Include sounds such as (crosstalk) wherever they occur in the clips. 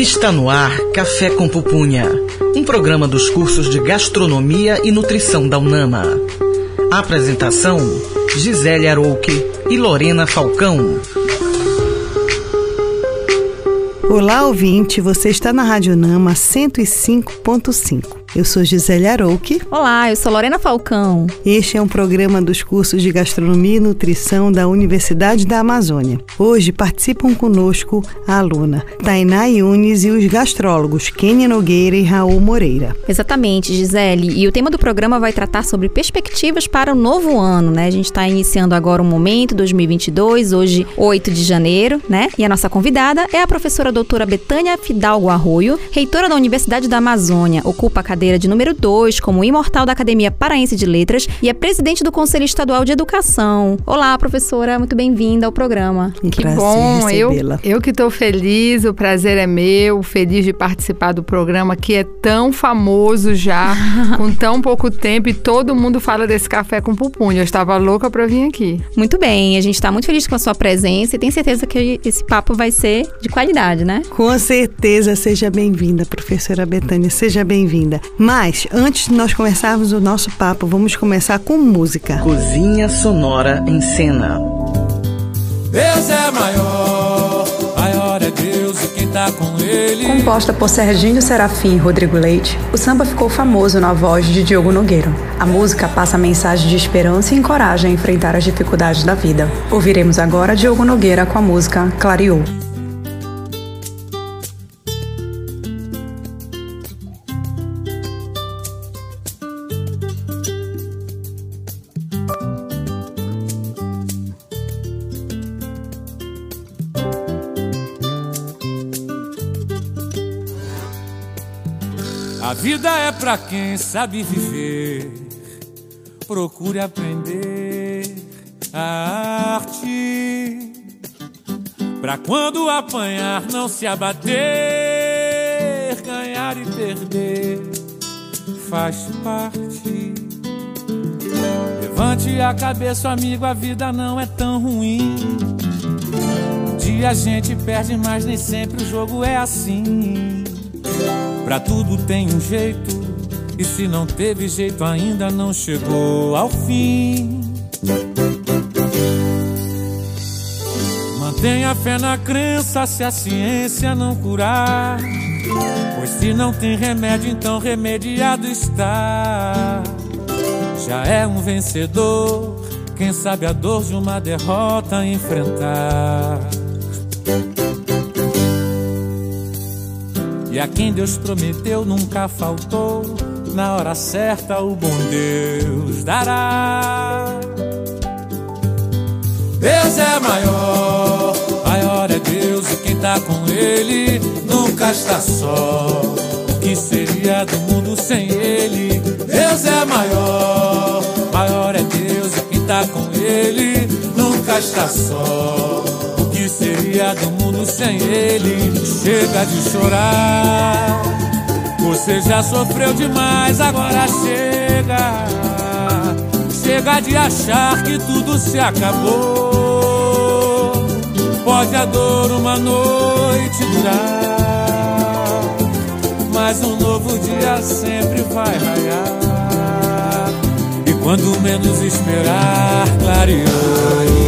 Está no ar Café com Pupunha, um programa dos cursos de Gastronomia e Nutrição da UNAMA. Apresentação: Gisele Arouque e Lorena Falcão. Olá, ouvinte, você está na Rádio Nama 105.5. Eu sou Gisele Arouque. Olá, eu sou Lorena Falcão. Este é um programa dos cursos de Gastronomia e Nutrição da Universidade da Amazônia. Hoje participam conosco a aluna Tainá Yunes e os gastrólogos Kênia Nogueira e Raul Moreira. Exatamente, Gisele. E o tema do programa vai tratar sobre perspectivas para o novo ano, né? A gente está iniciando agora o um momento 2022, hoje 8 de janeiro, né? E a nossa convidada é a professora doutora Betânia Fidalgo Arroio, reitora da Universidade da Amazônia, ocupa a cadeira de número 2 como imortal da Academia Paraense de Letras e é presidente do Conselho Estadual de Educação. Olá, professora, muito bem-vinda ao programa. Um que bom, eu, eu que estou feliz, o prazer é meu, feliz de participar do programa que é tão famoso já, (laughs) com tão pouco tempo e todo mundo fala desse café com pupunha. Eu estava louca para vir aqui. Muito bem, a gente está muito feliz com a sua presença e tem certeza que esse papo vai ser de qualidade, né? Com certeza, seja bem-vinda, professora Betânia, seja bem-vinda. Mas, antes de nós começarmos o nosso papo, vamos começar com música. Cozinha Sonora em Cena. Deus é maior, maior é Deus e quem tá com ele. Composta por Serginho Serafim e Rodrigo Leite, o samba ficou famoso na voz de Diogo Nogueira. A música passa a mensagem de esperança e encoraja a enfrentar as dificuldades da vida. Ouviremos agora Diogo Nogueira com a música Clareou. Pra quem sabe viver. Procure aprender a arte. Pra quando apanhar, não se abater. Ganhar e perder faz parte. Levante a cabeça, amigo, a vida não é tão ruim. Um dia a gente perde, mas nem sempre o jogo é assim. Pra tudo tem um jeito, e se não teve jeito, ainda não chegou ao fim. Mantenha fé na crença se a ciência não curar. Pois se não tem remédio, então remediado está. Já é um vencedor, quem sabe a dor de uma derrota enfrentar. E a quem Deus prometeu nunca faltou. Na hora certa o bom Deus dará. Deus é maior, maior é Deus e quem tá com Ele nunca está só. O que seria do mundo sem Ele? Deus é maior, maior é Deus e quem tá com Ele nunca está só que seria do mundo sem ele? Chega de chorar. Você já sofreu demais, agora chega. Chega de achar que tudo se acabou. Pode a dor uma noite durar, mas um novo dia sempre vai raiar. E quando menos esperar, clarear.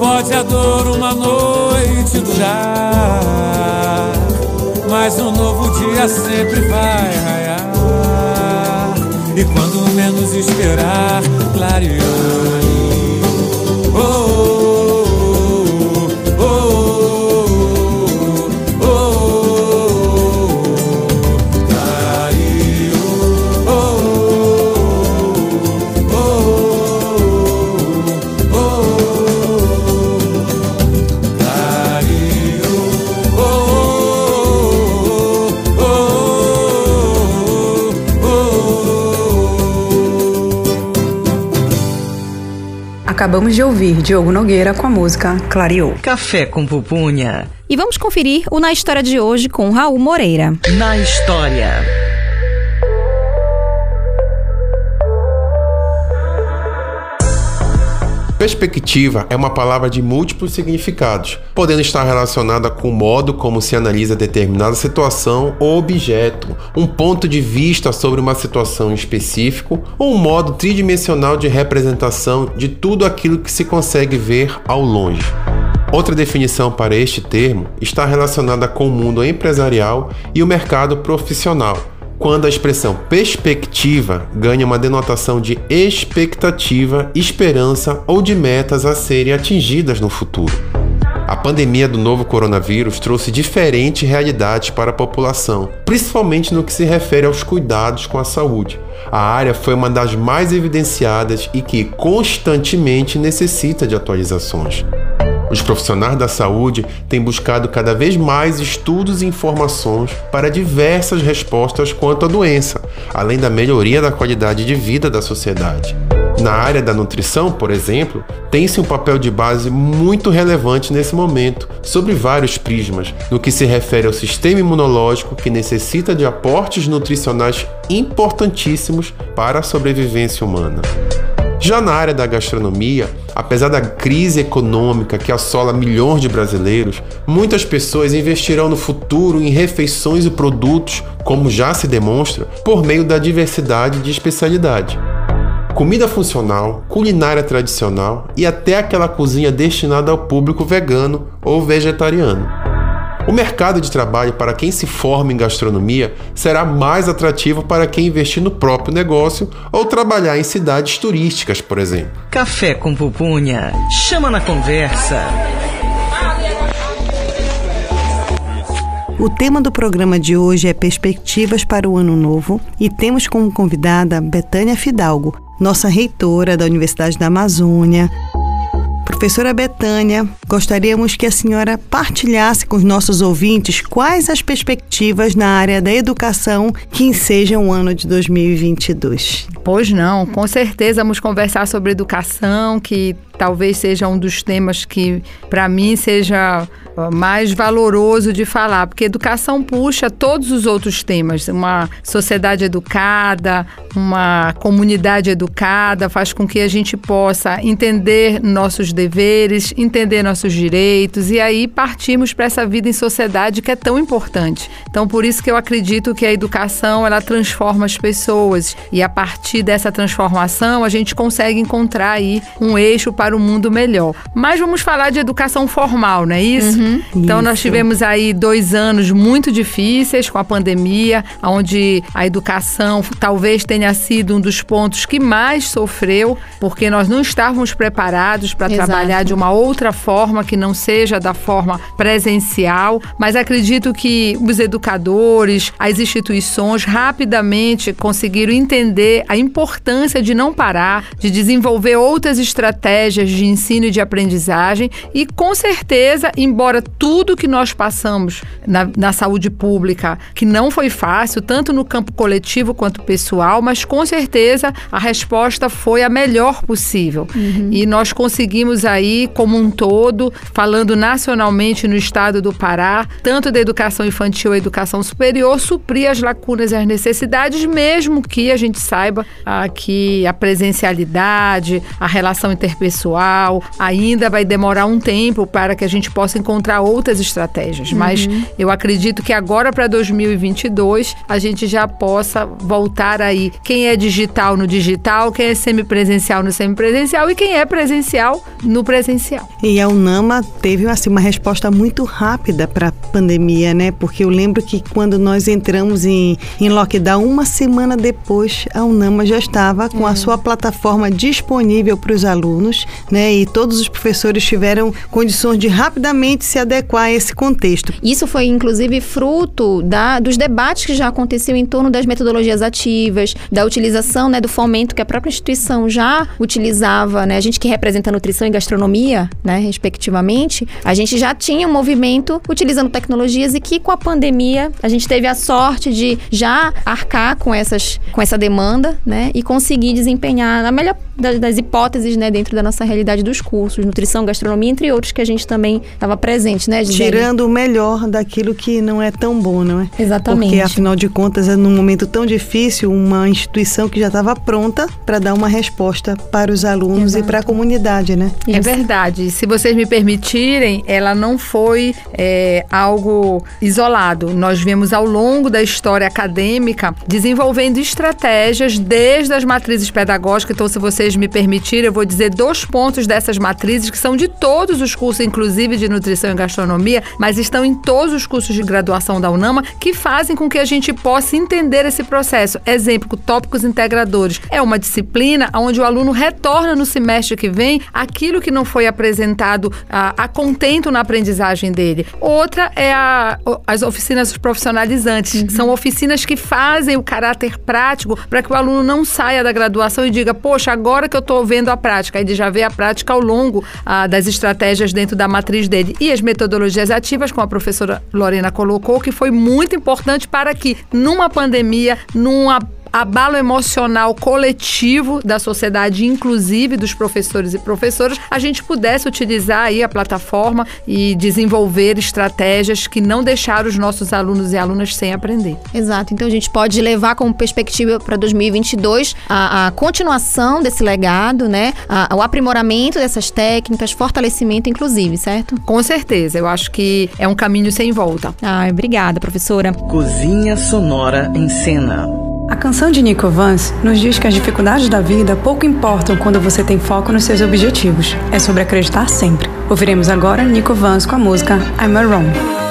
Pode a dor uma noite durar, mas um novo dia sempre vai raiar. E quando menos esperar, oh, oh. Acabamos de ouvir Diogo Nogueira com a música Clareou. Café com pupunha. E vamos conferir o Na História de hoje com Raul Moreira. Na história. Perspectiva é uma palavra de múltiplos significados, podendo estar relacionada com o modo como se analisa determinada situação ou objeto, um ponto de vista sobre uma situação específico ou um modo tridimensional de representação de tudo aquilo que se consegue ver ao longe. Outra definição para este termo está relacionada com o mundo empresarial e o mercado profissional quando a expressão perspectiva ganha uma denotação de expectativa, esperança ou de metas a serem atingidas no futuro. A pandemia do novo coronavírus trouxe diferentes realidades para a população, principalmente no que se refere aos cuidados com a saúde. A área foi uma das mais evidenciadas e que constantemente necessita de atualizações. Os profissionais da saúde têm buscado cada vez mais estudos e informações para diversas respostas quanto à doença, além da melhoria da qualidade de vida da sociedade. Na área da nutrição, por exemplo, tem-se um papel de base muito relevante nesse momento, sobre vários prismas, no que se refere ao sistema imunológico que necessita de aportes nutricionais importantíssimos para a sobrevivência humana. Já na área da gastronomia, apesar da crise econômica que assola milhões de brasileiros, muitas pessoas investirão no futuro em refeições e produtos, como já se demonstra, por meio da diversidade de especialidade. Comida funcional, culinária tradicional e até aquela cozinha destinada ao público vegano ou vegetariano. O mercado de trabalho para quem se forma em gastronomia será mais atrativo para quem investir no próprio negócio ou trabalhar em cidades turísticas, por exemplo. Café com pupunha. Chama na conversa. O tema do programa de hoje é Perspectivas para o Ano Novo e temos como convidada Betânia Fidalgo, nossa reitora da Universidade da Amazônia, Professora Betânia, gostaríamos que a senhora partilhasse com os nossos ouvintes quais as perspectivas na área da educação que ensejam o ano de 2022. Pois não, com certeza vamos conversar sobre educação, que talvez seja um dos temas que, para mim, seja mais valoroso de falar, porque educação puxa todos os outros temas. Uma sociedade educada, uma comunidade educada, faz com que a gente possa entender nossos deveres, entender nossos direitos e aí partimos para essa vida em sociedade que é tão importante. Então, por isso que eu acredito que a educação ela transforma as pessoas e a partir dessa transformação a gente consegue encontrar aí um eixo para o um mundo melhor. Mas vamos falar de educação formal, não é isso? Uhum, então, isso. nós tivemos aí dois anos muito difíceis com a pandemia, onde a educação talvez tenha sido um dos pontos que mais sofreu, porque nós não estávamos preparados para trabalhar de uma outra forma que não seja da forma presencial, mas acredito que os educadores, as instituições rapidamente conseguiram entender a importância de não parar, de desenvolver outras estratégias de ensino e de aprendizagem e com certeza, embora tudo que nós passamos na, na saúde pública, que não foi fácil, tanto no campo coletivo quanto pessoal, mas com certeza a resposta foi a melhor possível. Uhum. E nós conseguimos aí, como um todo, falando nacionalmente no estado do Pará, tanto da educação infantil à educação superior, suprir as lacunas e as necessidades, mesmo que a gente saiba ah, que a presencialidade, a relação interpessoal, ainda vai demorar um tempo para que a gente possa encontrar outras estratégias. Uhum. Mas eu acredito que agora para 2022 a gente já possa voltar aí quem é digital no digital, quem é semipresencial no semipresencial e quem é presencial no presencial. E a Teve assim, uma resposta muito rápida para a pandemia, né? Porque eu lembro que quando nós entramos em, em lockdown, uma semana depois, a UNAMA já estava com a sua plataforma disponível para os alunos, né? E todos os professores tiveram condições de rapidamente se adequar a esse contexto. Isso foi, inclusive, fruto da, dos debates que já aconteciam em torno das metodologias ativas, da utilização, né, do fomento que a própria instituição já utilizava, né, a gente que representa nutrição e gastronomia, né, respectivamente, a gente já tinha um movimento utilizando tecnologias e que com a pandemia a gente teve a sorte de já arcar com essas com essa demanda, né, e conseguir desempenhar a melhor das, hipóteses, né, dentro da nossa realidade dos cursos, nutrição, gastronomia, entre outros que a gente também estava presente, né, Gisele? Tirando o melhor daquilo que não é tão bom, não é? Exatamente. Porque, afinal de contas, é num momento tão difícil, uma instituição que já estava pronta para dar uma resposta para os alunos Exato. e para a comunidade, né? É verdade. Se vocês me permitirem, ela não foi é, algo isolado. Nós vemos ao longo da história acadêmica desenvolvendo estratégias desde as matrizes pedagógicas. Então, se vocês me permitirem, eu vou dizer dois pontos dessas matrizes que são de todos os cursos, inclusive de nutrição e gastronomia, mas estão em todos os cursos de graduação da UNAMA, que fazem com que a gente possa entender esse processo. Exemplo, tópicos integradores. É uma disciplina onde o aluno retorna no semestre que vem aquilo que não foi apresentado a, a contento na aprendizagem dele. Outra é a, as oficinas profissionalizantes. Uhum. São oficinas que fazem o caráter prático para que o aluno não saia da graduação e diga, poxa, agora que eu estou vendo a prática, ele já vê a prática ao longo ah, das estratégias dentro da matriz dele. E as metodologias ativas, como a professora Lorena colocou, que foi muito importante para que, numa pandemia, numa abalo emocional coletivo da sociedade, inclusive dos professores e professoras, a gente pudesse utilizar aí a plataforma e desenvolver estratégias que não deixaram os nossos alunos e alunas sem aprender. Exato. Então a gente pode levar como perspectiva para 2022 a, a, continuação desse legado, né? A, o aprimoramento dessas técnicas, fortalecimento, inclusive, certo? Com certeza. Eu acho que é um caminho sem volta. Ah, obrigada, professora. Cozinha Sonora em Cena. A canção de Nico Vance nos diz que as dificuldades da vida pouco importam quando você tem foco nos seus objetivos. É sobre acreditar sempre. Ouviremos agora Nico Vance com a música I'm a Wrong.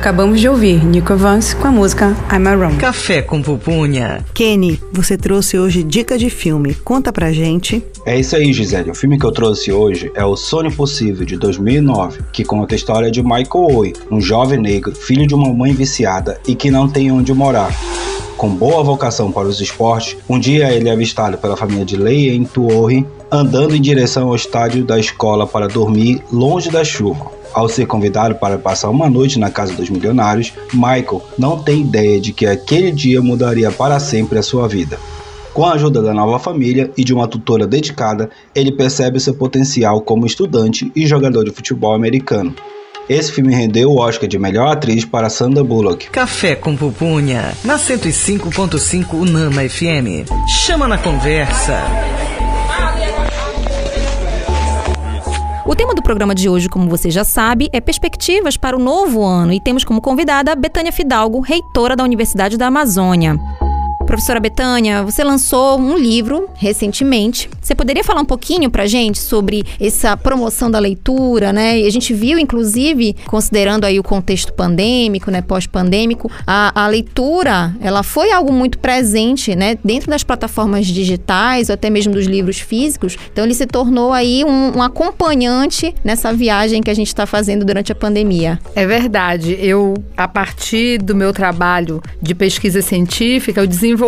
Acabamos de ouvir Nico Vance com a música I'm a Wrong. Café com pupunha. Kenny, você trouxe hoje dica de filme. Conta pra gente. É isso aí, Gisele. O filme que eu trouxe hoje é O Sonho Possível, de 2009, que conta a história de Michael Oy, um jovem negro, filho de uma mãe viciada e que não tem onde morar. Com boa vocação para os esportes, um dia ele é avistado pela família de Leia em Tuorre, andando em direção ao estádio da escola para dormir longe da chuva. Ao ser convidado para passar uma noite na casa dos milionários, Michael não tem ideia de que aquele dia mudaria para sempre a sua vida. Com a ajuda da nova família e de uma tutora dedicada, ele percebe seu potencial como estudante e jogador de futebol americano. Esse filme rendeu o Oscar de melhor atriz para Sandra Bullock. Café com pupunha. Na 105.5 Unama FM. Chama na conversa. O tema do programa de hoje, como você já sabe, é perspectivas para o novo ano e temos como convidada Betânia Fidalgo, reitora da Universidade da Amazônia. Professora Betânia, você lançou um livro recentemente. Você poderia falar um pouquinho pra gente sobre essa promoção da leitura, né? E a gente viu, inclusive, considerando aí o contexto pandêmico, né, pós-pandêmico, a, a leitura, ela foi algo muito presente, né, dentro das plataformas digitais ou até mesmo dos livros físicos. Então ele se tornou aí um, um acompanhante nessa viagem que a gente está fazendo durante a pandemia. É verdade. Eu, a partir do meu trabalho de pesquisa científica, eu desenvolvi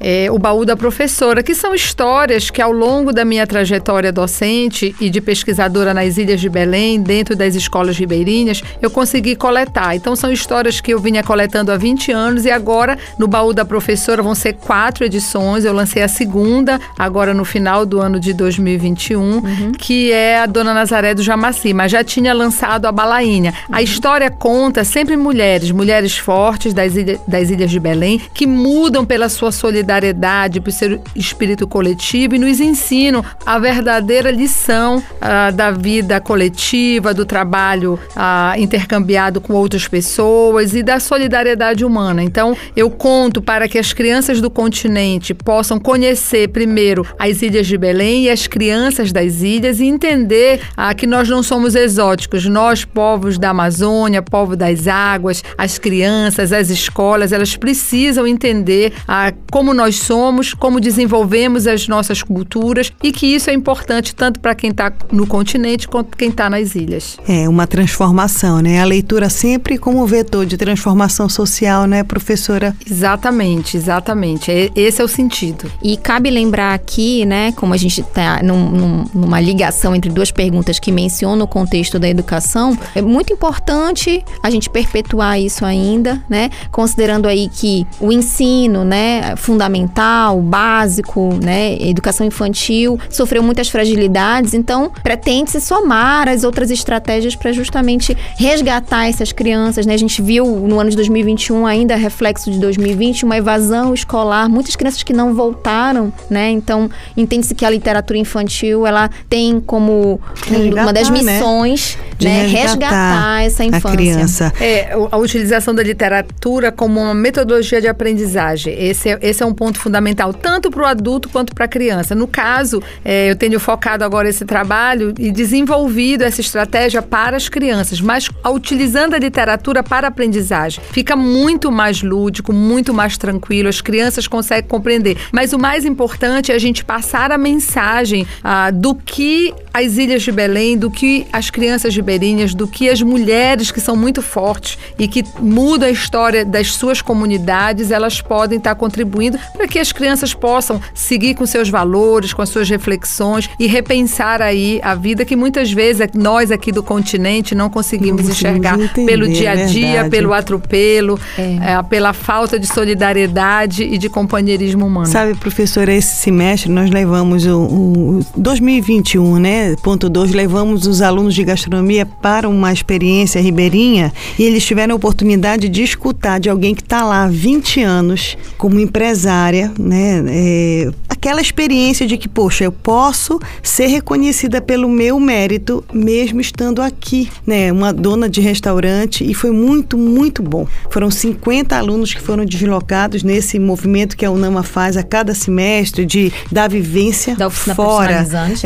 é, o baú da professora, que são histórias que ao longo da minha trajetória docente e de pesquisadora nas Ilhas de Belém, dentro das escolas ribeirinhas, eu consegui coletar. Então são histórias que eu vinha coletando há 20 anos e agora no baú da professora vão ser quatro edições. Eu lancei a segunda agora no final do ano de 2021, uhum. que é a Dona Nazaré do Jamaci, mas já tinha lançado a Balainha. Uhum. A história conta sempre mulheres, mulheres fortes das, ilha, das Ilhas de Belém, que mudam pela sua solidariedade, por seu espírito coletivo e nos ensinam a verdadeira lição ah, da vida coletiva, do trabalho ah, intercambiado com outras pessoas e da solidariedade humana. Então, eu conto para que as crianças do continente possam conhecer primeiro as ilhas de Belém e as crianças das ilhas e entender ah, que nós não somos exóticos. Nós, povos da Amazônia, povo das águas, as crianças, as escolas, elas precisam entender a como nós somos, como desenvolvemos as nossas culturas e que isso é importante tanto para quem está no continente quanto quem está nas ilhas. É uma transformação, né? A leitura sempre como vetor de transformação social, né, professora? Exatamente, exatamente. Esse é o sentido. E cabe lembrar aqui, né, como a gente está num, num, numa ligação entre duas perguntas que mencionam o contexto da educação, é muito importante a gente perpetuar isso ainda, né? Considerando aí que o ensino, né, fundamental, básico, né, educação infantil, sofreu muitas fragilidades, então pretende-se somar as outras estratégias para justamente resgatar essas crianças, né? A gente viu no ano de 2021 ainda reflexo de 2020 uma evasão escolar, muitas crianças que não voltaram, né? Então entende-se que a literatura infantil ela tem como resgatar, uma das missões, né, resgatar, resgatar essa infância. A criança. É, a utilização da literatura como uma metodologia de aprendizagem. Esse é, esse é um ponto fundamental, tanto para o adulto quanto para a criança. No caso, é, eu tenho focado agora esse trabalho e desenvolvido essa estratégia para as crianças, mas utilizando a literatura para a aprendizagem. Fica muito mais lúdico, muito mais tranquilo, as crianças conseguem compreender. Mas o mais importante é a gente passar a mensagem ah, do que as ilhas de Belém, do que as crianças ribeirinhas, do que as mulheres que são muito fortes e que mudam a história das suas comunidades, elas podem estar contribuindo para que as crianças possam seguir com seus valores, com as suas reflexões e repensar aí a vida que muitas vezes nós aqui do continente não conseguimos Não conseguimos enxergar entender, pelo dia a é dia, verdade. pelo atropelo, É. eh, pela falta de solidariedade e de companheirismo humano. Sabe, professora, esse semestre nós levamos o, o 2021, né? Ponto 2, levamos os alunos de gastronomia para uma experiência ribeirinha e eles tiveram a oportunidade de escutar de alguém que está lá há 20 anos como empresária, né? É, aquela experiência de que, poxa, eu posso ser reconhecida pelo meu mérito mesmo estando aqui, né? Uma dona de restaurante e foi muito, muito bom. Foram 50 alunos que foram deslocados nesse movimento que a UNAMA faz a cada semestre de da vivência Da oficina fora,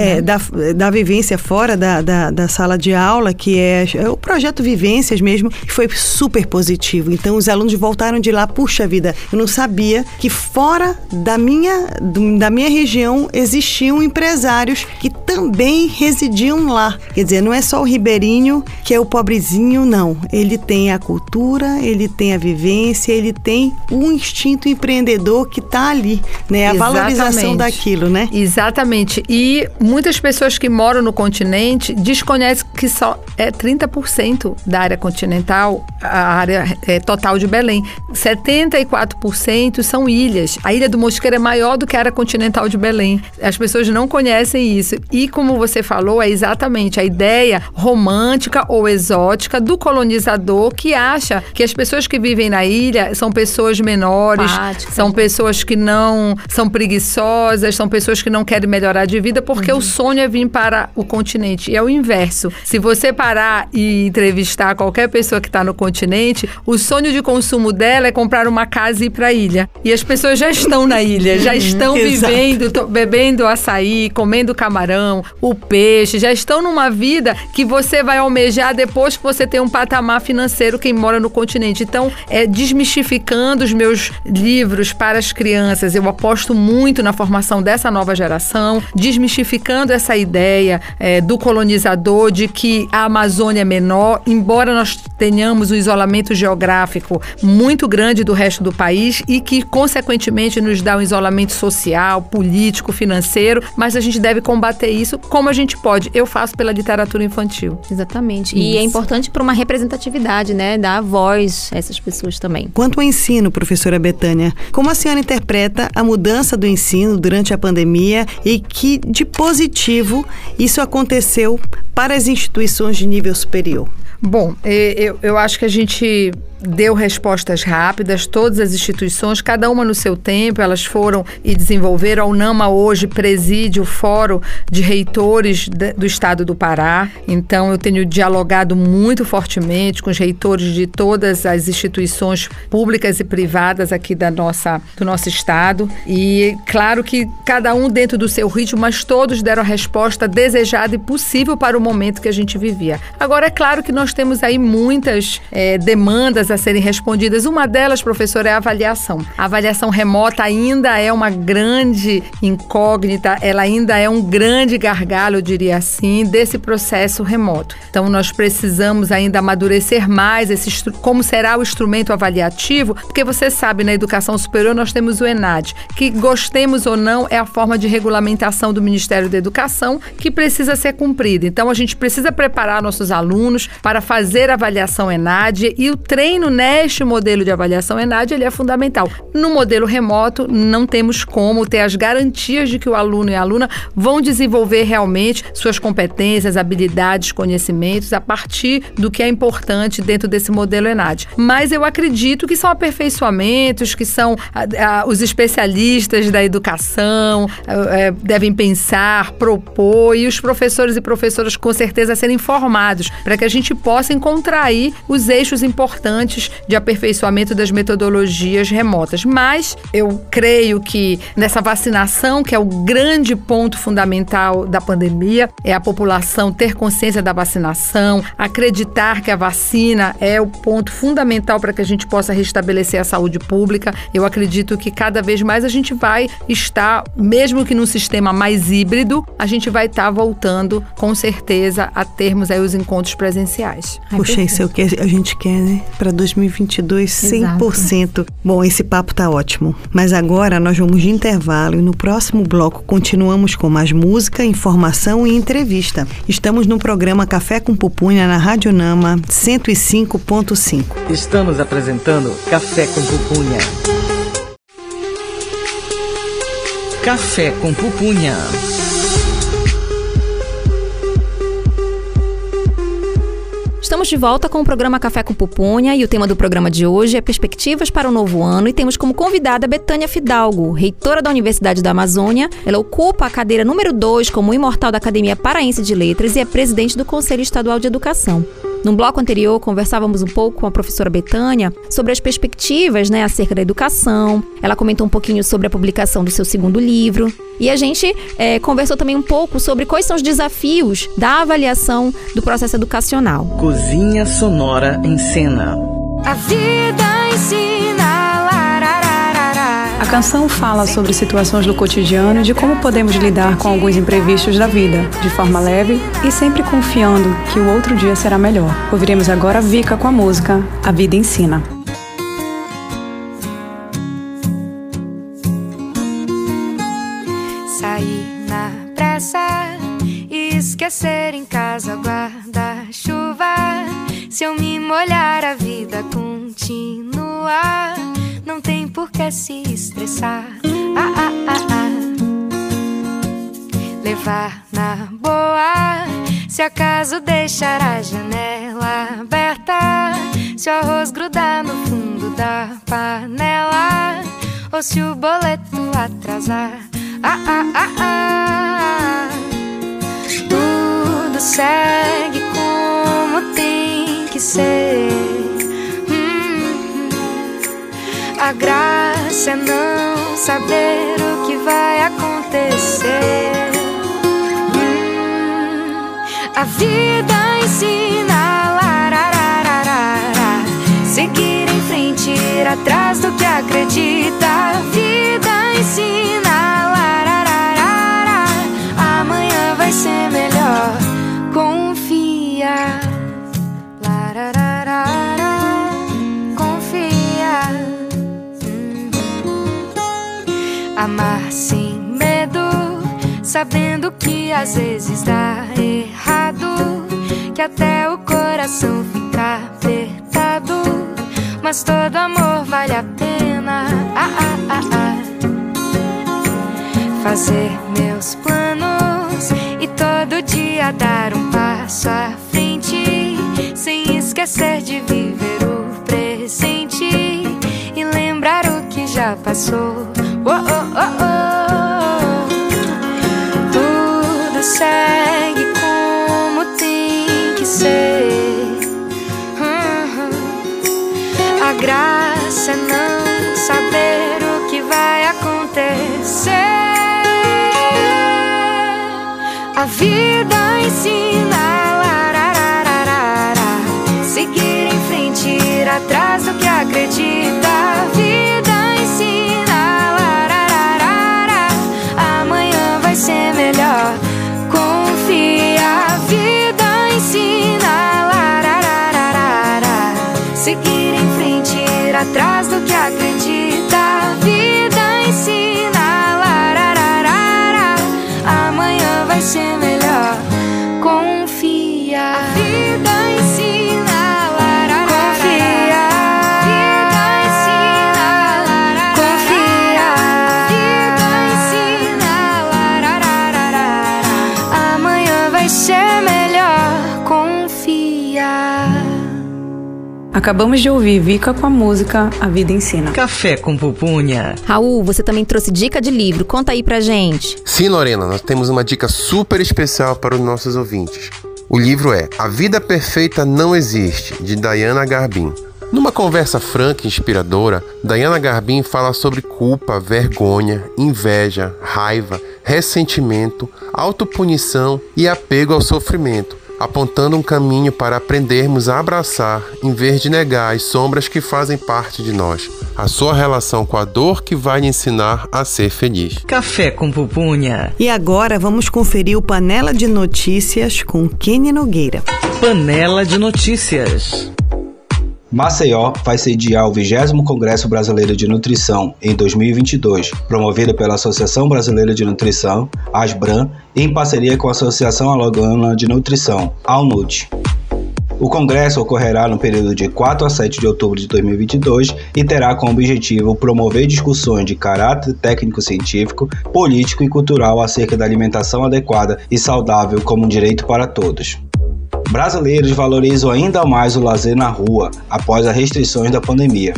é, né? da, da vivência fora da, da, da sala de aula, que é, é o projeto Vivências mesmo, que foi super positivo. Então os alunos voltaram de lá, puxa vida, eu não sabia que fora da minha, do- da minha região existiam empresários que também residiam lá. Quer dizer, não é só o ribeirinho que é o pobrezinho, não. Ele tem a cultura, ele tem a vivência, ele tem o instinto empreendedor que está ali, né? A valorização Exatamente. daquilo, né? Exatamente. E muitas pessoas que moram no continente desconhecem que só é 30% da área continental, a área é, total de Belém. 74% são ilhas. A Ilha do Mosqueiro é maior do que a área continental de Belém. As pessoas não conhecem isso. E como você falou, é exatamente a ideia romântica ou exótica do colonizador que acha que as pessoas que vivem na ilha são pessoas menores, são né? pessoas que não são preguiçosas, são pessoas que não querem melhorar de vida, porque Uhum. o sonho é vir para o continente. E é o inverso. Se você parar e entrevistar qualquer pessoa que está no continente, o sonho de consumo dela é comprar uma casa e ir para a ilha. E as pessoas já estão na ilha, já estão Exato. vivendo, to- bebendo açaí, comendo camarão, o peixe, já estão numa vida que você vai almejar depois que você tem um patamar financeiro quem mora no continente. Então, é desmistificando os meus livros para as crianças. Eu aposto muito na formação dessa nova geração, desmistificando essa ideia é, do colonizador de que a Amazônia é menor, embora nós tenhamos um isolamento geográfico muito grande do resto do país e que, consequentemente, nos dá um isolamento social, político, financeiro, mas a gente deve combater isso como a gente pode. Eu faço pela literatura infantil. Exatamente. E é importante para uma representatividade, né? Dar voz a essas pessoas também. Quanto ao ensino, professora Betânia, como a senhora interpreta a mudança do ensino durante a pandemia e que de positivo isso aconteceu para as instituições de nível superior? Bom, eh, eu, eu acho que a gente deu respostas rápidas, todas as instituições, cada uma no seu tempo, elas foram e desenvolveram. A UNAMA hoje preside o Fórum de Reitores do Estado do Pará, então eu tenho dialogado muito fortemente com os reitores de todas as instituições públicas e privadas aqui da nossa, do nosso Estado. E claro que cada um dentro do seu ritmo, mas todos deram a resposta desejada e possível para o momento que a gente vivia. Agora, é claro que nós temos aí muitas eh, demandas a serem respondidas. Uma delas, professor, é a avaliação. A avaliação remota ainda é uma grande incógnita, ela ainda é um grande gargalo, eu diria assim, desse processo remoto. Então, nós precisamos ainda amadurecer mais esse como será o instrumento avaliativo, porque você sabe, na educação superior nós temos o ENAD, que gostemos ou não é a forma de regulamentação do Ministério da Educação que precisa ser cumprida. Então, a gente precisa preparar nossos alunos para fazer a avaliação ENAD e o treino neste modelo de avaliação ENAD ele é fundamental. No modelo remoto, não temos como ter as garantias de que o aluno e a aluna vão desenvolver realmente suas competências, habilidades, conhecimentos a partir do que é importante dentro desse modelo ENAD. Mas eu acredito que são aperfeiçoamentos, que são ah, ah, os especialistas da educação ah, eh, devem pensar, propor e os professores e professoras com certeza serem formados para que a gente possa encontrar aí os eixos importantes de aperfeiçoamento das metodologias remotas. Mas eu creio que nessa vacinação, que é o grande ponto fundamental da pandemia, é a população ter consciência da vacinação, acreditar que a vacina é o ponto fundamental para que a gente possa restabelecer a saúde pública. Eu acredito que cada vez mais a gente vai estar, mesmo que num sistema mais híbrido, a gente vai estar voltando com certeza a termos aí os encontros presenciais. Puxa, isso é o que a gente quer, né? Para 2022, 100%. Bom, esse papo tá ótimo. Mas agora nós vamos de intervalo e no próximo bloco continuamos com mais música, informação e entrevista. Estamos no programa Café com Pupunha na Rádio Nama 105.5. Estamos apresentando Café com Pupunha. Café com Pupunha. Estamos de volta com o programa Café com Pupunha e o tema do programa de hoje é Perspectivas para o Novo Ano e temos como convidada Betânia Fidalgo, reitora da Universidade da Amazônia. Ela ocupa a cadeira número 2 como imortal da Academia Paraense de Letras e é presidente do Conselho Estadual de Educação. No bloco anterior, conversávamos um pouco com a professora Betânia sobre as perspectivas né, acerca da educação. Ela comentou um pouquinho sobre a publicação do seu segundo livro. E a gente é, conversou também um pouco sobre quais são os desafios da avaliação do processo educacional. Cozinha Sonora em Cena. A vida ensina. A canção fala sobre situações do cotidiano e de como podemos lidar com alguns imprevistos da vida, de forma leve e sempre confiando que o outro dia será melhor. Ouviremos agora Vika com a música A Vida Ensina. Sair na pressa e esquecer em casa guarda-chuva. Se eu me molhar, a vida continua. Não tem por que se estressar. Ah, ah, ah, ah. Levar na boa. Se acaso deixar a janela aberta. Se o arroz grudar no fundo da panela. Ou se o boleto atrasar. Ah, ah, ah, ah. Tudo segue como tem que ser. A graça é não saber o que vai acontecer. Hum, A vida ensina lararararara, seguir em frente, ir atrás do que acredita. A vida ensina lararararara, amanhã vai ser melhor. Confia. Sem medo, sabendo que às vezes dá errado, que até o coração fica apertado, mas todo amor vale a pena. Ah, ah, ah, ah. Fazer meus planos e todo dia dar um passo à frente, sem esquecer de viver o presente e lembrar o que já passou. Oh, oh, segue como tem que ser. Hum, hum. A graça é não saber o que vai acontecer. A vida ensina seguir em frente, ir atrás do que acredita. Amanhã vai Acabamos de ouvir Vika com a música A Vida Ensina. Café com Pupunha. Raul, você também trouxe dica de livro. Conta aí pra gente. Sim, Lorena, nós temos uma dica super especial para os nossos ouvintes. O livro é A Vida Perfeita Não Existe, de Diana Garbin. Numa conversa franca e inspiradora, Diana Garbin fala sobre culpa, vergonha, inveja, raiva, ressentimento, autopunição e apego ao sofrimento, apontando um caminho para aprendermos a abraçar em vez de negar as sombras que fazem parte de nós. A sua relação com a dor que vai lhe ensinar a ser feliz. Café com pupunha. E agora vamos conferir o Panela de Notícias com Kenny Nogueira. Panela de notícias. Maceió vai sediar o 20 Congresso Brasileiro de Nutrição em 2022, promovido pela Associação Brasileira de Nutrição, ASBRAN, em parceria com a Associação Alagoana de Nutrição, ALNUT. O congresso ocorrerá no período de 4 a 7 de outubro de 2022 e terá como objetivo promover discussões de caráter técnico-científico, político e cultural acerca da alimentação adequada e saudável como um direito para todos. Brasileiros valorizam ainda mais o lazer na rua após as restrições da pandemia.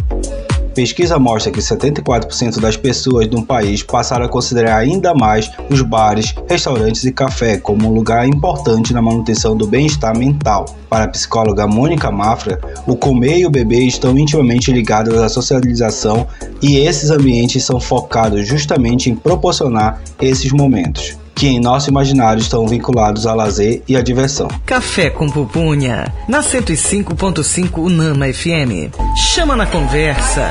Pesquisa mostra que 74% das pessoas no país passaram a considerar ainda mais os bares, restaurantes e café como um lugar importante na manutenção do bem-estar mental. Para a psicóloga Mônica Mafra, o comer e o beber estão intimamente ligados à socialização e esses ambientes são focados justamente em proporcionar esses momentos que em nosso imaginário estão vinculados ao lazer e à diversão. Café com pupunha. Na 105.5 Unama FM. Chama na conversa.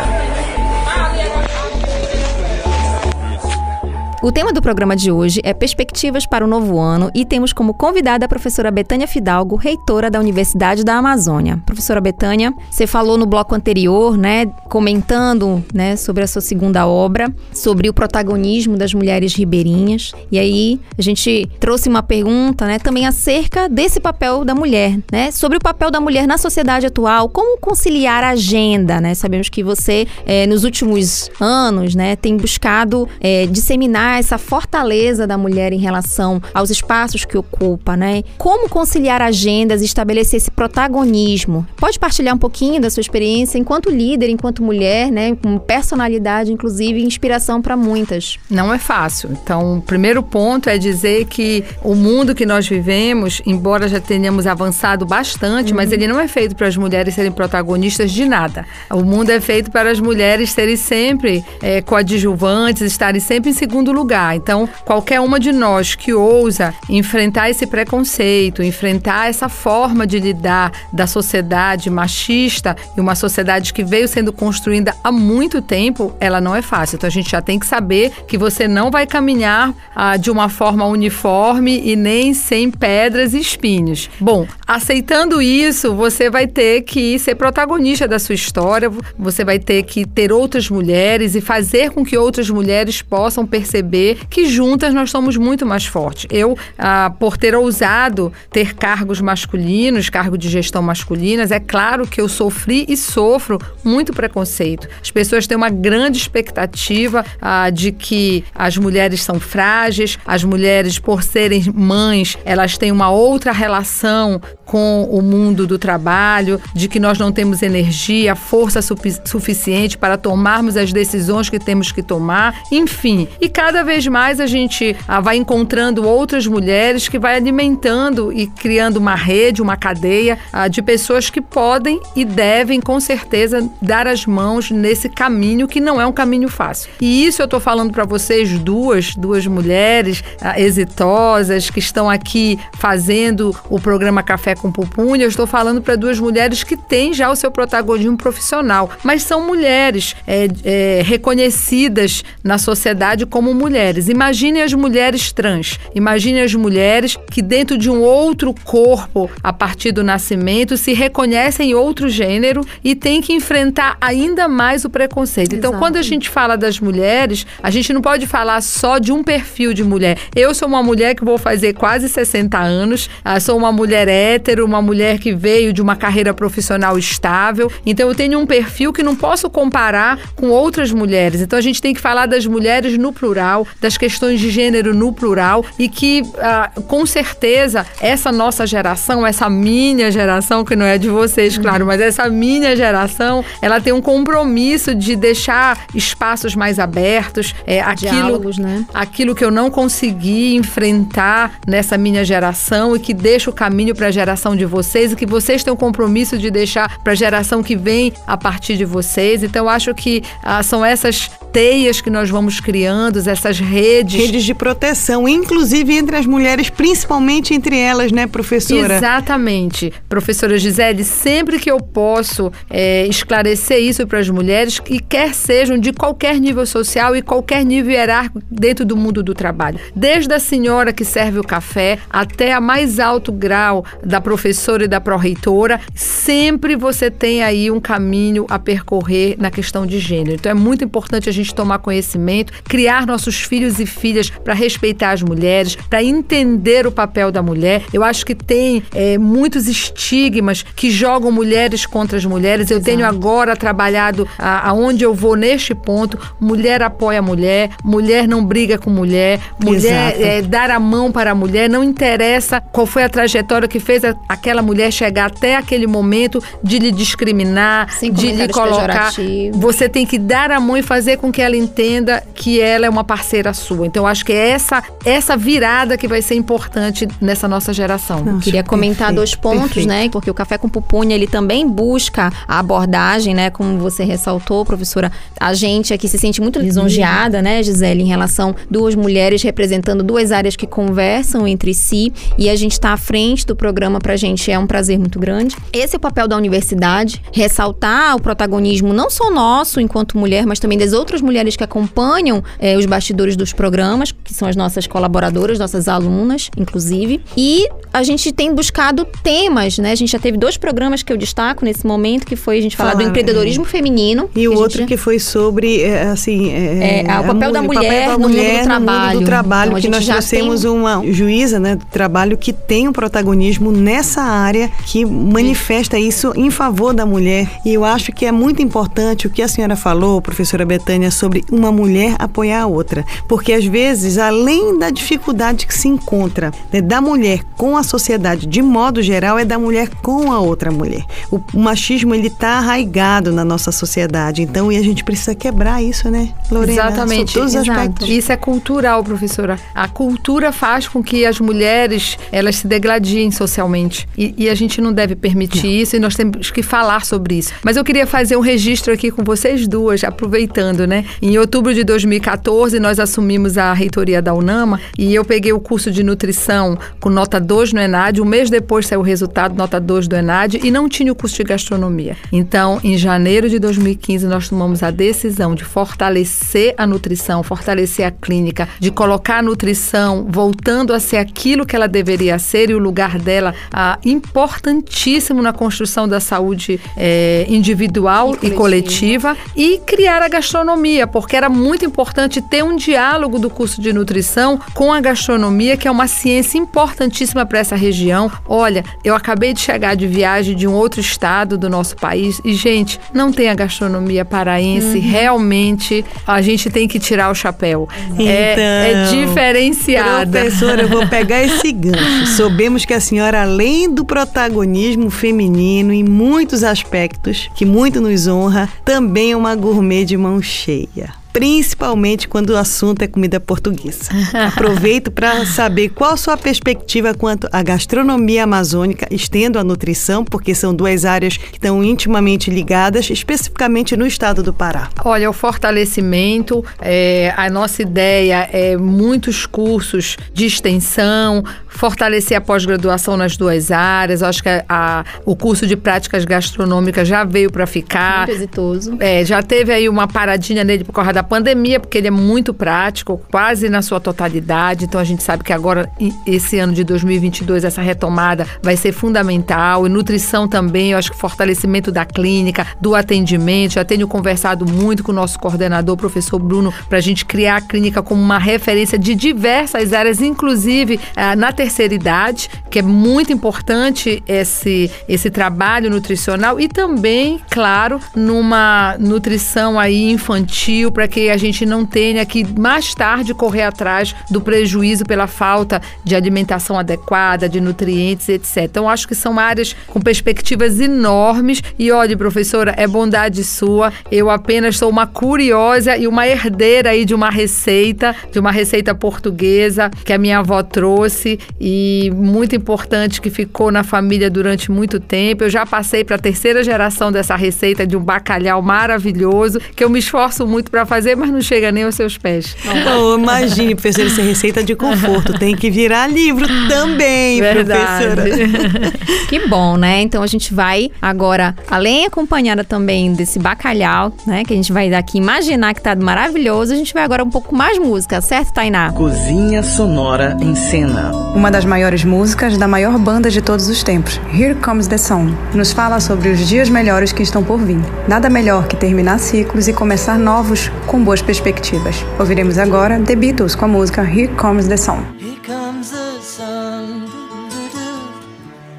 O tema do programa de hoje é Perspectivas para o Novo Ano e temos como convidada a professora Betânia Fidalgo, reitora da Universidade da Amazônia. Professora Betânia, você falou no bloco anterior, né, comentando, né, sobre a sua segunda obra, sobre o protagonismo das mulheres ribeirinhas. E aí a gente trouxe uma pergunta, né, também acerca desse papel da mulher, né, sobre o papel da mulher na sociedade atual, como conciliar a agenda, né? Sabemos que você, eh, nos últimos anos, né, tem buscado eh, disseminar essa fortaleza da mulher em relação aos espaços que ocupa, né? Como conciliar agendas e estabelecer esse protagonismo? Pode partilhar um pouquinho da sua experiência enquanto líder, enquanto mulher, né? Com personalidade, inclusive, inspiração para muitas. Não é fácil. Então, o primeiro ponto é dizer que o mundo que nós vivemos, embora já tenhamos avançado bastante, mas ele não é feito para as mulheres serem protagonistas de nada. O mundo é feito para as mulheres serem sempre é, coadjuvantes, estarem sempre em segundo lugar. Então, qualquer uma de nós que ousa enfrentar esse preconceito, enfrentar essa forma de lidar da sociedade machista e uma sociedade que veio sendo construída há muito tempo, ela não é fácil. Então, a gente já tem que saber que você não vai caminhar ah, de uma forma uniforme e nem sem pedras e espinhos. Bom, aceitando isso, você vai ter que ser protagonista da sua história, você vai ter que ter outras mulheres e fazer com que outras mulheres possam perceber que juntas nós somos muito mais fortes. Eu, ah, por ter ousado ter cargos masculinos, cargo de gestão masculinas, é claro que eu sofri e sofro muito preconceito. As pessoas têm uma grande expectativa ah, de que as mulheres são frágeis, as mulheres, por serem mães, elas têm uma outra relação com o mundo do trabalho, de que nós não temos energia, força sufi- suficiente para tomarmos as decisões que temos que tomar, enfim. E cada vez mais a gente ah, vai encontrando outras mulheres que vai alimentando e criando uma rede, uma cadeia ah, de pessoas que podem e devem, com certeza, dar as mãos nesse caminho que não é um caminho fácil. E isso eu estou falando para vocês duas, duas mulheres ah, exitosas que estão aqui fazendo o programa Café com Pupunha. Eu estou falando para duas mulheres que têm já o seu protagonismo profissional, mas são mulheres é, é, reconhecidas na sociedade como mulheres. Imagine as mulheres trans, imagine as mulheres que dentro de um outro corpo, a partir do nascimento, se reconhecem em outro gênero e têm que enfrentar ainda mais o preconceito. Então, Exato. quando a gente fala das mulheres, a gente não pode falar só de um perfil de mulher. Eu sou uma mulher que vou fazer quase 60 anos, ah, sou uma mulher hétero, uma mulher que veio de uma carreira profissional estável. Então, eu tenho um perfil que não posso comparar com outras mulheres. Então, a gente tem que falar das mulheres no plural, das questões de gênero no plural e que, ah, com certeza, essa nossa geração, essa minha geração, que não é de vocês, claro, mas essa minha geração, ela tem um compromisso de deixar espaços mais abertos, é, aquilo, Diálogos, né? aquilo que eu não consegui enfrentar nessa minha geração e que deixa o caminho para a geração geração de vocês e que vocês têm o compromisso de deixar para a geração que vem a partir de vocês. Então, eu acho que ah, são essas teias que nós vamos criando, essas redes. Redes de proteção, inclusive entre as mulheres, principalmente entre elas, né, professora? Exatamente. Professora Gisele, sempre que eu posso é, esclarecer isso para as mulheres, que quer sejam de qualquer nível social e qualquer nível hierárquico dentro do mundo do trabalho. Desde a senhora que serve o café até a mais alto grau da professora e da pró-reitora, sempre você tem aí um caminho a percorrer na questão de gênero. Então é muito importante a gente tomar conhecimento, criar nossos filhos e filhas para respeitar as mulheres, para entender o papel da mulher. Eu acho que tem é, muitos estigmas que jogam mulheres contra as mulheres. Eu tenho agora trabalhado aonde eu vou neste ponto. Mulher apoia a mulher, mulher não briga com mulher, mulher Exato. é, dar a mão para a mulher. Não interessa qual foi a trajetória que fez a- aquela mulher chegar até aquele momento de lhe discriminar, Sem de lhe colocar. pejorativos. Você tem que dar a mão e fazer com que ela entenda que ela é uma parceira sua. Então, eu acho que é essa, essa virada que vai ser importante nessa nossa geração. Queria comentar Perfeito, dois pontos, perfeito. né? Porque o Café com Pupunha, ele também busca a abordagem, né? Como você ressaltou, professora. A gente aqui se sente muito lisonjeada, né, Gisele, em relação duas mulheres representando duas áreas que conversam entre si. E a gente está à frente do programa pra gente é um prazer muito grande. Esse é o papel da universidade, ressaltar o protagonismo não só nosso enquanto mulher, mas também das outras mulheres que acompanham eh, os bastidores dos programas, que são as nossas colaboradoras, nossas alunas, inclusive. E a gente tem buscado temas, né? A gente já teve dois programas que eu destaco nesse momento, que foi a gente falar do Falar, empreendedorismo feminino. E o outro gente- que foi sobre, é, assim... É, É, ah, o papel da mu- mulher no mundo do trabalho. do trabalho, Então, que nós já trouxemos tem- uma juíza né, do trabalho que tem um protagonismo nessa área, que manifesta isso em favor da mulher. E eu acho que é muito importante o que a senhora falou, professora Betânia, sobre uma mulher apoiar a outra. Porque às vezes, além da dificuldade que se encontra né, da mulher com a sociedade de modo geral, é da mulher com a outra mulher. O, o machismo, ele está arraigado na nossa sociedade. Então, e a gente precisa quebrar isso, né, Lorena? Exatamente. Todos os aspectos. Isso é cultural, professora. A cultura faz com que as mulheres elas se degladiem socialmente. E, e a gente não deve permitir isso e nós temos que falar sobre isso. Mas eu queria fazer um registro aqui com vocês duas, aproveitando, né? Em outubro de 2014, nós assumimos a reitoria da UNAMA e eu peguei o curso de nutrição com nota 2 no ENAD. Um mês depois saiu o resultado, nota 2 do ENAD, e não tinha o curso de gastronomia. Então, em janeiro de 2015, nós tomamos a decisão de fortalecer a nutrição, fortalecer a clínica, de colocar a nutrição voltando a ser aquilo que ela deveria ser e o lugar dela ah, importantíssimo na construção da saúde eh, individual e coletiva e criar a gastronomia, porque era muito importante ter um diálogo do curso de nutrição com a gastronomia, que é uma ciência importantíssima para essa região. Olha, eu acabei de chegar de viagem de um outro estado do nosso país e, gente, não tem a gastronomia paraense. Realmente, a gente tem que tirar o chapéu. é, é Então, diferenciada. Professora, eu vou pegar esse gancho. (laughs) Soubemos que a senhora, além do protagonismo feminino em muitos aspectos, que muito nos honra, também é uma gourmet de mão cheia. Principalmente quando o assunto é comida portuguesa. (laughs) Aproveito para saber qual a sua perspectiva quanto à gastronomia amazônica, estendo a nutrição, porque são duas áreas que estão intimamente ligadas, especificamente no estado do Pará. Olha, o fortalecimento, é, a nossa ideia é muitos cursos de extensão, fortalecer a pós-graduação nas duas áreas. Eu acho que a- a- o curso de práticas gastronômicas já veio para ficar. Muito exitoso. É, já teve aí uma paradinha nele por causa da pandemia, porque ele é muito prático, quase na sua totalidade. Então a gente sabe que agora, esse ano de 2022, essa retomada vai ser fundamental. E nutrição também, eu acho que fortalecimento da clínica, do atendimento. Já tenho conversado muito com o nosso coordenador, professor Bruno, para a gente criar a clínica como uma referência de diversas áreas, inclusive ah, na terceira idade, que é muito importante esse, esse trabalho nutricional e também, claro, numa nutrição aí infantil, para que a gente não tenha que mais tarde correr atrás do prejuízo pela falta de alimentação adequada, de nutrientes, etc. Então, acho que são áreas com perspectivas enormes. E olha, professora, é bondade sua. Eu apenas sou uma curiosa e uma herdeira aí de uma receita, de uma receita portuguesa que a minha avó trouxe e muito importante que ficou na família durante muito tempo. Eu já passei para a terceira geração dessa receita de um bacalhau maravilhoso, que eu me esforço muito para fazer, mas não chega nem aos seus pés. Oh, imagine, professora, essa receita de conforto. Tem que virar livro também, Verdade. professora. (laughs) Que bom, né? Então a gente vai agora, além acompanhada também desse bacalhau, né? Que a gente vai daqui imaginar que tá maravilhoso, a gente vai agora um pouco mais música, certo, Tainá? Cozinha Sonora em Cena. Uma das maiores músicas da maior banda de todos os tempos, Here Comes the Sun, nos fala sobre os dias melhores que estão por vir. Nada melhor que terminar ciclos e começar novos com boas perspectivas. Ouviremos agora The Beatles com a música Here Comes the Sun.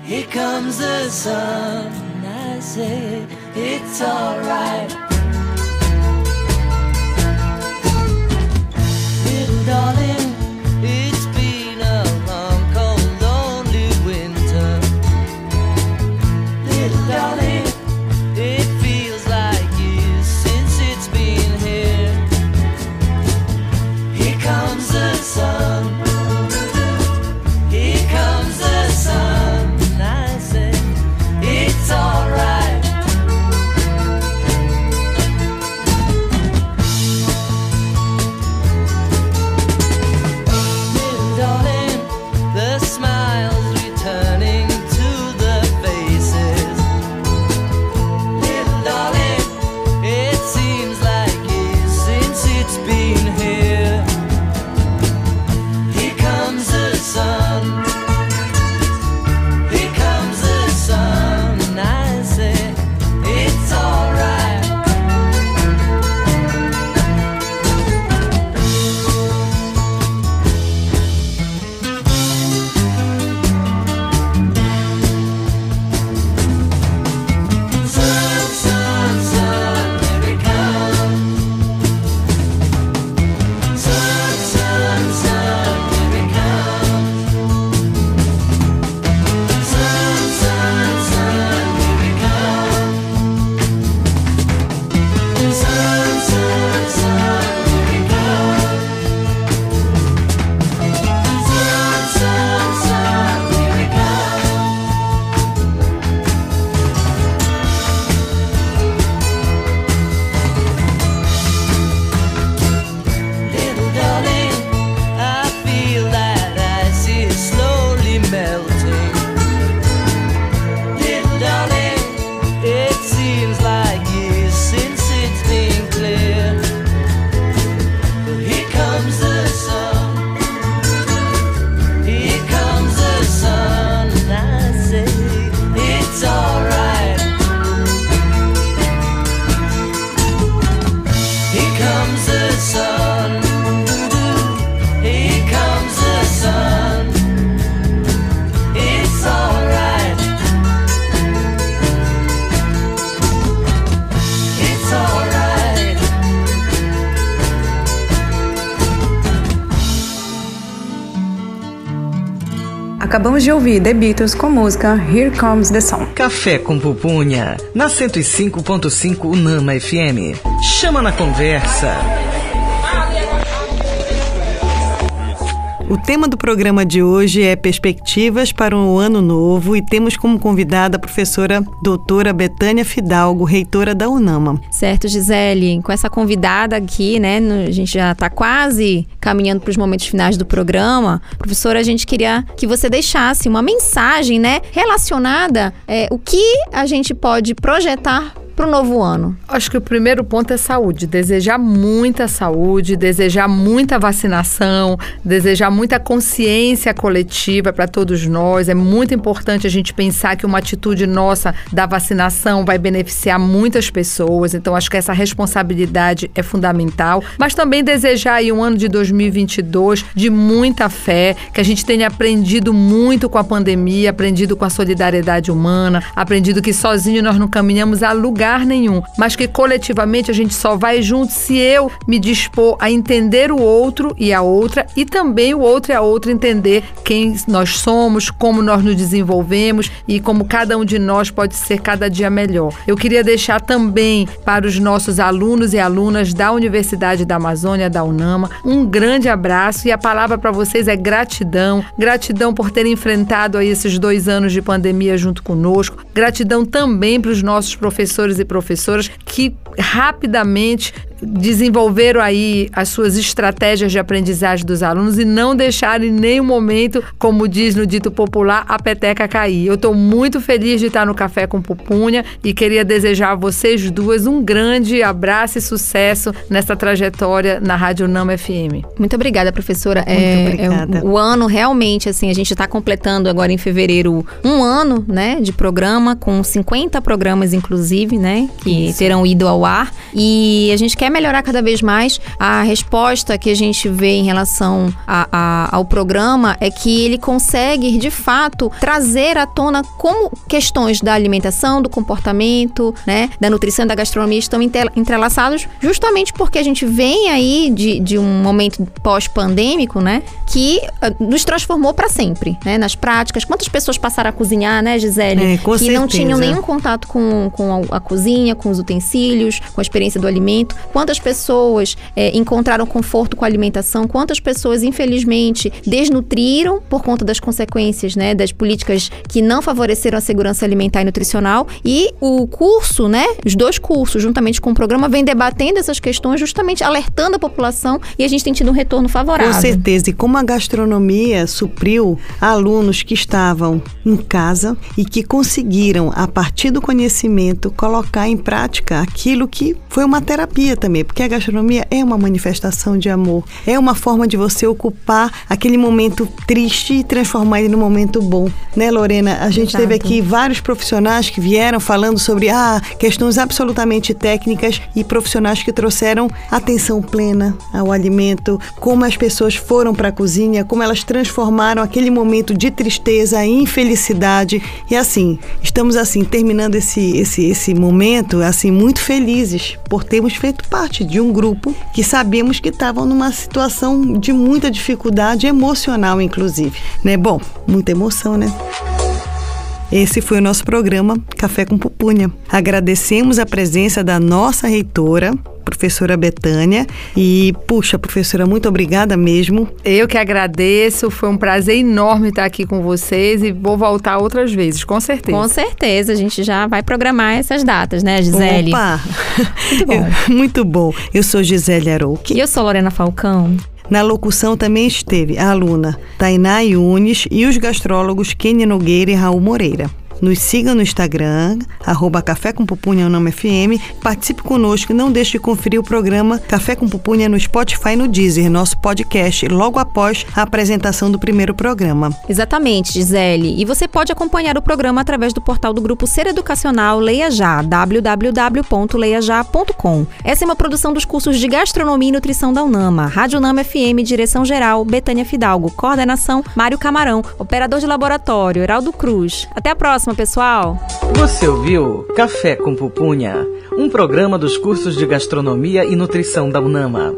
Here comes the sun. I say it's alright. De ouvir The Beatles com música Here Comes the Sun. Café com Pupunha, na 105.5 Unama FM. Chama na conversa. O tema do programa de hoje é Perspectivas para o Ano Novo e temos como convidada a professora doutora Betânia Fidalgo, reitora da UNAMA. Certo, Gisele, com essa convidada aqui, né? A gente já está quase caminhando para os momentos finais do programa. Professora, a gente queria que você deixasse uma mensagem, né? Relacionada é, o que a gente pode projetar para o novo ano. Acho que o primeiro ponto é saúde. Desejar muita saúde, desejar muita vacinação, desejar muita consciência coletiva para todos nós. É muito importante a gente pensar que uma atitude nossa da vacinação vai beneficiar muitas pessoas. Então, acho que essa responsabilidade é fundamental. Mas também desejar um ano de 2022 de muita fé, que a gente tenha aprendido muito com a pandemia, aprendido com a solidariedade humana, aprendido que sozinho nós não caminhamos a lugar lugar nenhum, mas que coletivamente a gente só vai junto se eu me dispor a entender o outro e a outra e também o outro e a outra entender quem nós somos, como nós nos desenvolvemos e como cada um de nós pode ser cada dia melhor. Eu queria deixar também para os nossos alunos e alunas da Universidade da Amazônia, da UNAMA, um grande abraço e a palavra para vocês é gratidão. Gratidão por terem enfrentado aí esses dois anos de pandemia junto conosco. Gratidão também para os nossos professores e professoras que rapidamente desenvolveram aí as suas estratégias de aprendizagem dos alunos e não deixaram em nenhum momento, como diz no dito popular, a peteca cair. Eu estou muito feliz de estar no Café com Pupunha e queria desejar a vocês duas um grande abraço e sucesso nessa trajetória na Rádio Nama FM. Muito obrigada, professora. Muito É- obrigada. é o, o ano realmente, assim, a gente está completando agora em fevereiro um ano, né, de programa, com 50 programas, inclusive, né, que terão ido ao ar. E a gente quer melhorar cada vez mais. A resposta que a gente vê em relação a- a- ao programa é que ele consegue, de fato, trazer à tona como questões da alimentação, do comportamento, né, da nutrição e da gastronomia estão entrelaçados, justamente porque a gente vem aí de, de um momento pós-pandêmico, né, que ah, nos transformou para sempre, né, nas práticas. Quantas pessoas passaram a cozinhar, né, Gisele? É, com que não certeza. tinham nenhum contato com, com a, a cozinha, com os utensílios, com a experiência do alimento. Quantas pessoas eh, encontraram conforto com a alimentação? Quantas pessoas, infelizmente, desnutriram por conta das consequências, né, das políticas que não favoreceram a segurança alimentar e nutricional? E o curso, né, os dois cursos, juntamente com o programa, vem debatendo essas questões, justamente alertando a população e a gente tem tido um retorno favorável. Com certeza. E como a gastronomia supriu alunos que estavam em casa e que conseguiram, a partir do conhecimento, colocar em prática aquilo que foi uma terapia também, porque a gastronomia é uma manifestação de amor, é uma forma de você ocupar aquele momento triste e transformar ele num momento bom. Né, Lorena? A gente teve Exato. aqui vários profissionais que vieram falando sobre ah, questões absolutamente técnicas e profissionais que trouxeram atenção plena ao alimento, como as pessoas foram para a cozinha, como elas transformaram aquele momento de tristeza em felicidade. E assim, estamos assim terminando esse esse esse momento assim muito felizes por termos feito parte de um grupo que sabemos que estavam numa situação de muita dificuldade emocional inclusive, né? Bom, muita emoção, né? Esse foi o nosso programa Café com Pupunha. Agradecemos a presença da nossa reitora, professora Betânia. E, puxa, professora, muito obrigada mesmo. Eu que agradeço, foi um prazer enorme estar aqui com vocês e vou voltar outras vezes, com certeza. Com certeza, a gente já vai programar essas datas, né, Gisele? Opa! (laughs) Muito bom. muito bom. Eu sou Gisele Arouque. E eu sou Lorena Falcão. Na locução também esteve a aluna Tainá Yunes e os gastrólogos Kenia Nogueira e Raul Moreira. Nos siga no Instagram, arroba Café com Pupunha o nome FM. Participe conosco e não deixe de conferir o programa Café com Pupunha no Spotify e no Deezer, nosso podcast, logo após a apresentação do primeiro programa. Exatamente, Gisele. E você pode acompanhar o programa através do portal do Grupo Ser Educacional Leia Já, www.leiajá.com. Essa é uma produção dos cursos de Gastronomia e Nutrição da UNAMA. Rádio UNAMA FM, direção geral, Betânia Fidalgo. Coordenação, Mário Camarão. Operador de laboratório, Heraldo Cruz. Até a próxima, pessoal! Você ouviu Café com Pupunha, um programa dos cursos de Gastronomia e Nutrição da UNAMA.